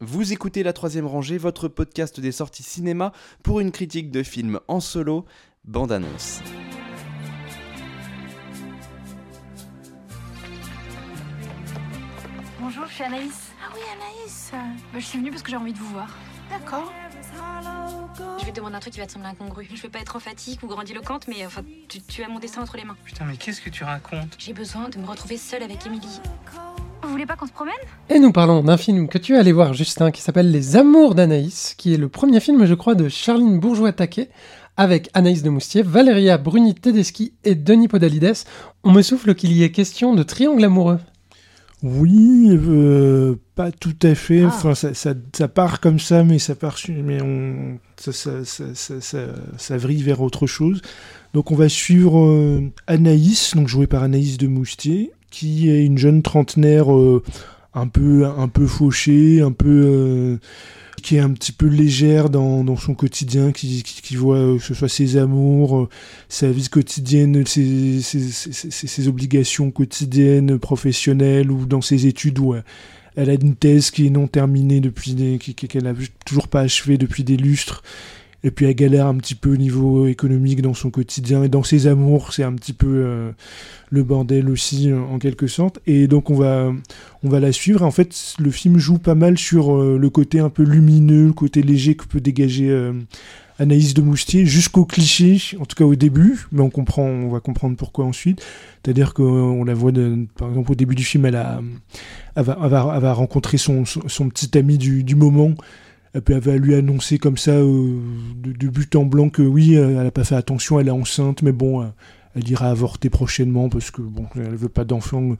Vous écoutez La Troisième Rangée, votre podcast des sorties cinéma pour une critique de film en solo, bande-annonce. Bonjour, je suis Anaïs. Ah oui, Anaïs. Bah, je suis venue parce que j'ai envie de vous voir. D'accord. Je vais te demander un truc qui va te sembler incongru. Je veux pas être emphatique ou grandiloquente, mais enfin, tu, tu as mon destin entre les mains. Putain, mais qu'est-ce que tu racontes? J'ai besoin de me retrouver seule avec Émilie. Vous voulez pas qu'on se promène Et nous parlons d'un film que tu es allé voir, Justin, qui s'appelle Les Amours d'Anaïs, qui est le premier film, je crois, de Charline Bourgeois-Taquet, avec Anaïs de Moustier, Valéria Bruni-Tedeschi et Denis Podalides. On me souffle qu'il y ait question de triangle amoureux. Oui, euh, pas tout à fait. Ah. Enfin, ça, ça- ça part comme ça, mais ça part, mais on, ça, ça, ça, ça- ça- ça vrille vers autre chose. Donc, on va suivre euh, Anaïs, donc jouée par Anaïs de Moustier, qui est une jeune trentenaire euh, un peu, un peu fauchée, un peu, euh, qui est un petit peu légère dans, son quotidien, qui, voit euh, que ce soit ses amours, sa vie quotidienne, ses, obligations quotidiennes, professionnelles ou dans ses études où elle a une thèse qui est non terminée depuis qu'elle a toujours pas achevée depuis des lustres. Et puis elle galère un petit peu au niveau économique dans son quotidien et dans ses amours, c'est un petit peu euh, le bordel aussi euh, en quelque sorte. Et donc on va, on va la suivre. En fait, le film joue pas mal sur euh, le côté un peu lumineux, le côté léger que peut dégager Anaïs de Moustier, jusqu'au cliché, en tout cas au début, mais on comprend, on va comprendre pourquoi ensuite. C'est-à-dire qu'on la voit, par exemple, au début du film, elle, a, elle, va, va- va rencontrer son, son, son petit ami du, du moment. Elle va lui annoncer comme ça, euh, de, but en blanc, que oui, euh, elle n'a pas fait attention, elle est enceinte, mais bon, euh, elle ira avorter prochainement parce que bon, elle veut pas d'enfant.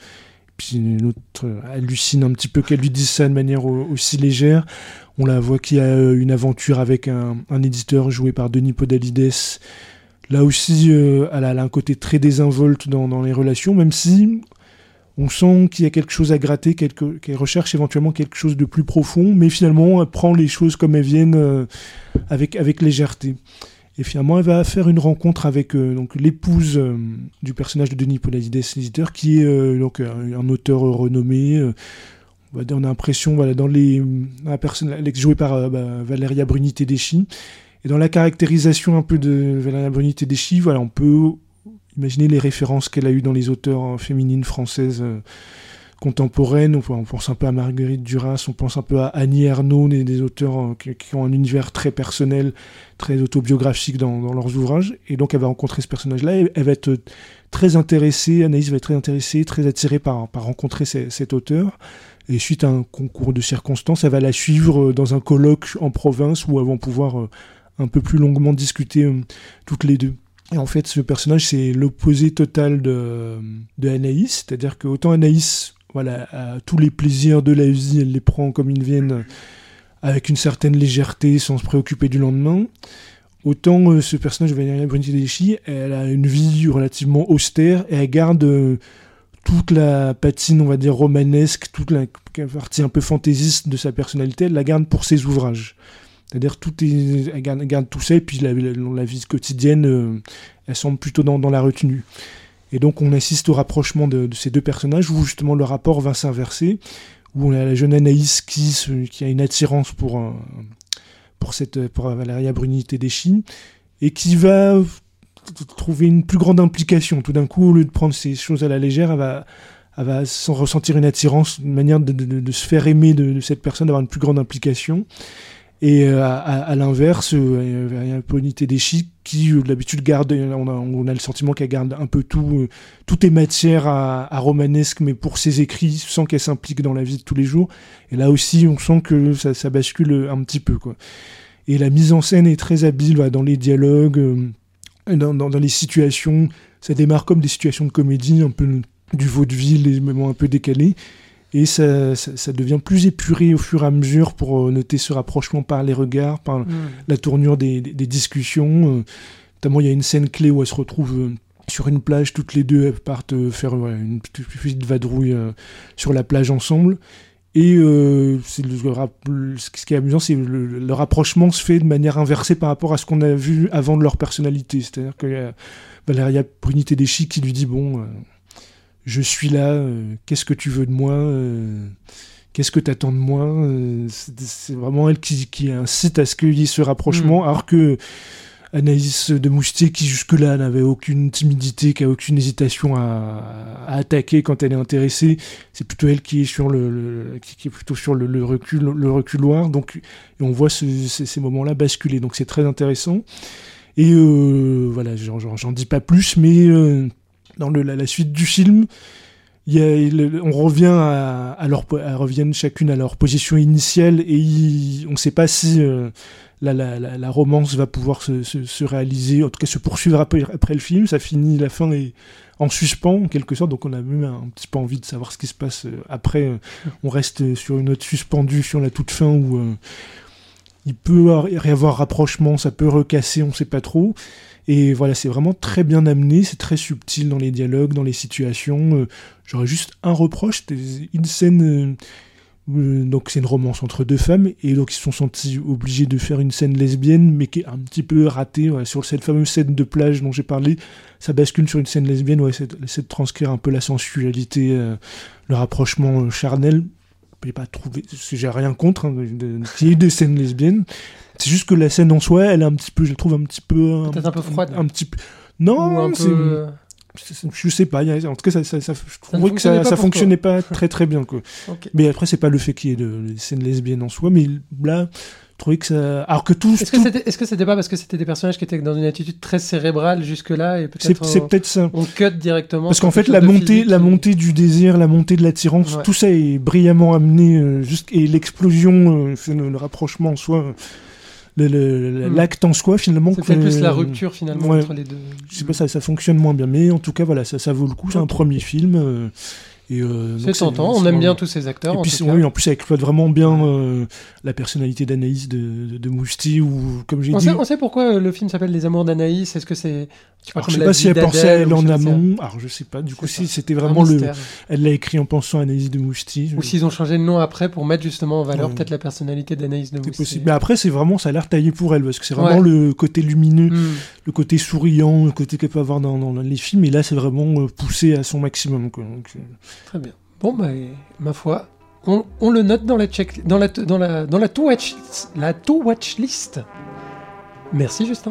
Puis l'autre hallucine un petit peu qu'elle lui dise ça de manière au- aussi légère. On la voit qu'il y a une aventure avec un, éditeur joué par Denis Podalides. Là aussi, elle, a, un côté très désinvolte dans les relations, même si on sent qu'il y a quelque chose à gratter, qu'elle recherche éventuellement quelque chose de plus profond, mais finalement, elle prend les choses comme elles viennent euh, avec, avec légèreté. Et finalement, elle va faire une rencontre avec euh, l'épouse euh, du personnage de Denis Podalides, l'éditeur, qui est donc un, auteur renommé. on, a l'impression, voilà, dans les, la personne, jouée par bah, Valeria Bruni Tedeschi. Et dans la caractérisation un peu de Valeria Bruni Tedeschi, voilà, on peut imaginer les références qu'elle a eues dans les auteurs euh, féminines françaises euh, contemporaines. On, pense un peu à Marguerite Duras, on pense un peu à Annie Ernaux, des, des auteurs euh, qui, ont un univers très personnel, très autobiographique dans, leurs ouvrages. Et donc elle va rencontrer ce personnage-là, elle va être très intéressée, Anaïs va être très intéressée, très attirée par, rencontrer cet auteur. Et suite à un concours de circonstances, elle va la suivre euh, dans un colloque en province où elles vont pouvoir un peu plus longuement discuter toutes les deux. Et en fait, ce personnage, c'est l'opposé total de, Anaïs. C'est-à-dire que autant Anaïs, voilà, a tous les plaisirs de la vie, elle les prend comme ils viennent, avec une certaine légèreté, sans se préoccuper du lendemain. Autant euh, ce personnage, Valéria Bruni-Tedeschi, elle a une vie relativement austère et elle garde euh, toute la patine, on va dire, romanesque, toute la partie un peu fantaisiste de sa personnalité, elle la garde pour ses ouvrages. C'est-à-dire elle garde, tout ça et puis la, vie quotidienne, euh, elle semble plutôt dans, la retenue. Et donc on assiste au rapprochement de, ces deux personnages où justement le rapport va s'inverser, où on a la jeune Anaïs qui, a une attirance pour, un- pour, cette, pour Valeria Bruni Tedeschi et qui va trouver une plus grande implication. Tout d'un coup, au lieu de prendre ces choses à la légère, elle va, elle va s'en ressentir une attirance, une manière de, se faire aimer de cette personne, d'avoir une plus grande implication. Et euh, à, l'inverse, euh, il y a Pony Tedeschi qui euh, d'habitude garde, on a, le sentiment qu'elle garde un peu tout, euh, tout est matière à, romanesque, mais pour ses écrits, sans qu'elle s'implique dans la vie de tous les jours. Et là aussi, on sent que ça, bascule un petit peu. Et la mise en scène est très habile dans les dialogues, euh, dans les situations. Ça démarre comme des situations de comédie, un peu du vaudeville, des moments un peu décalés. Et ça, ça, ça devient plus épuré au fur et à mesure pour euh, noter ce rapprochement par les regards, par la tournure des, des- des discussions. euh. notamment, il y a une scène clé où elles se retrouvent euh, sur une plage, toutes les deux elles partent faire voilà, une petite vadrouille sur la plage ensemble. Et euh, le, ce qui est amusant, c'est le, le rapprochement se fait de manière inversée par rapport à ce qu'on a vu avant de leur personnalité. C'est-à-dire qu'il y a Valeria Bruni Tedeschi qui lui dit Bon, euh, je suis là, euh, qu'est-ce que tu veux de moi Euh, qu'est-ce que t'attends de moi euh, c'est, vraiment elle qui, qui incite à ce qu'il y ait ce rapprochement, Mm. alors que Anaïs de Moustier, qui jusque-là n'avait aucune timidité, qui a aucune hésitation à, à attaquer quand elle est intéressée, c'est plutôt elle qui est sur le, le- qui, qui est plutôt sur le, le recul, le reculoir. Donc, et on voit ce- ces, ces moments-là basculer. Donc, c'est très intéressant. Et euh, voilà, j'en, dis pas plus, mais euh, dans la, suite du film, il on revient à, à reviennent chacune à leur position initiale et on ne sait pas si euh, la, romance va pouvoir se, se, se réaliser, en tout cas se poursuivre après, le film. Ça finit, la fin est en suspens en quelque sorte, donc on a même un petit peu envie de savoir ce qui se passe euh, après. euh, On reste sur une note suspendue sur la toute fin où il peut y avoir rapprochement, ça peut recasser, on sait pas trop. Et voilà, c'est vraiment très bien amené, c'est très subtil dans les dialogues, dans les situations. Euh, J'aurais juste un reproche, une scène. euh, euh, donc c'est une romance entre deux femmes et donc ils se sont sentis obligés de faire une scène lesbienne mais qui est un petit peu ratée sur cette fameuse scène de plage dont j'ai parlé ça bascule sur une scène lesbienne ouais, c'est de transcrire un peu la sensualité le rapprochement euh, charnel j'ai pas trouvé j'ai rien contre hein, qu'il y ait des scènes lesbiennes c'est juste que la scène en soi elle est un petit peu je la trouve un petit peu Peut-être un peu froide. un, petit non un c'est- peu. c'est- je sais pas, il a- en tout cas, ça, ça, ça- je ne trouvais que fonctionnait ça, pas ça très très bien. Quoi. Mais après, c'est pas le fait qu'il y ait de, des scènes lesbiennes en soi, mais là, que ça. Alors que tout. Est-ce que tout- c'était est-ce que c'était pas parce que c'était des personnages qui étaient dans une attitude très cérébrale jusque-là et c'est peut-être c'est peut-être ça. on cut directement Parce qu'en fait, la montée, la et- montée du désir, la montée de l'attirance, Ouais. tout ça est brillamment amené. euh, jusqu'- et l'explosion, euh, le, le rapprochement en soi, Hmm. l'acte en soi, finalement. C'est peut-être plus la rupture finalement ouais. entre les deux. Je sais pas, ça, ça fonctionne moins bien, mais en tout cas, voilà, ça, ça vaut le coup. C'est un premier film. euh, et, euh, C'est tentant, on aime bien tous ces acteurs. Et en puis, tout c'est- cas. oui, en plus, ça exploite vraiment bien euh, la personnalité d'Anaïs de, de, de Mousti, ou comme j'ai on, dit. sait, on sait pourquoi le film s'appelle Les Amours d'Anaïs. Est-ce que c'est Alors, je sais la pas si elle pensait à elle en sais amont. Alors, je sais pas. Du coup, si c'était vraiment le. Elle l'a écrit en pensant à Anaïs de Mousti. je- Ou s'ils ont changé de nom après pour mettre justement en valeur Ouais. peut-être la personnalité d'Anaïs de possible. Mais après, c'est vraiment, ça a l'air taillé pour elle, parce que c'est vraiment Ouais. le côté lumineux, Hmm. le côté souriant, le côté qu'elle peut avoir dans, dans les films. Et là, c'est vraiment euh, poussé à son maximum. Quoi. Donc, Très bien. Bon, bah, ma foi, on, on le note dans la check, dans la, dans la, dans la to watch, la to watch list. Merci Justin.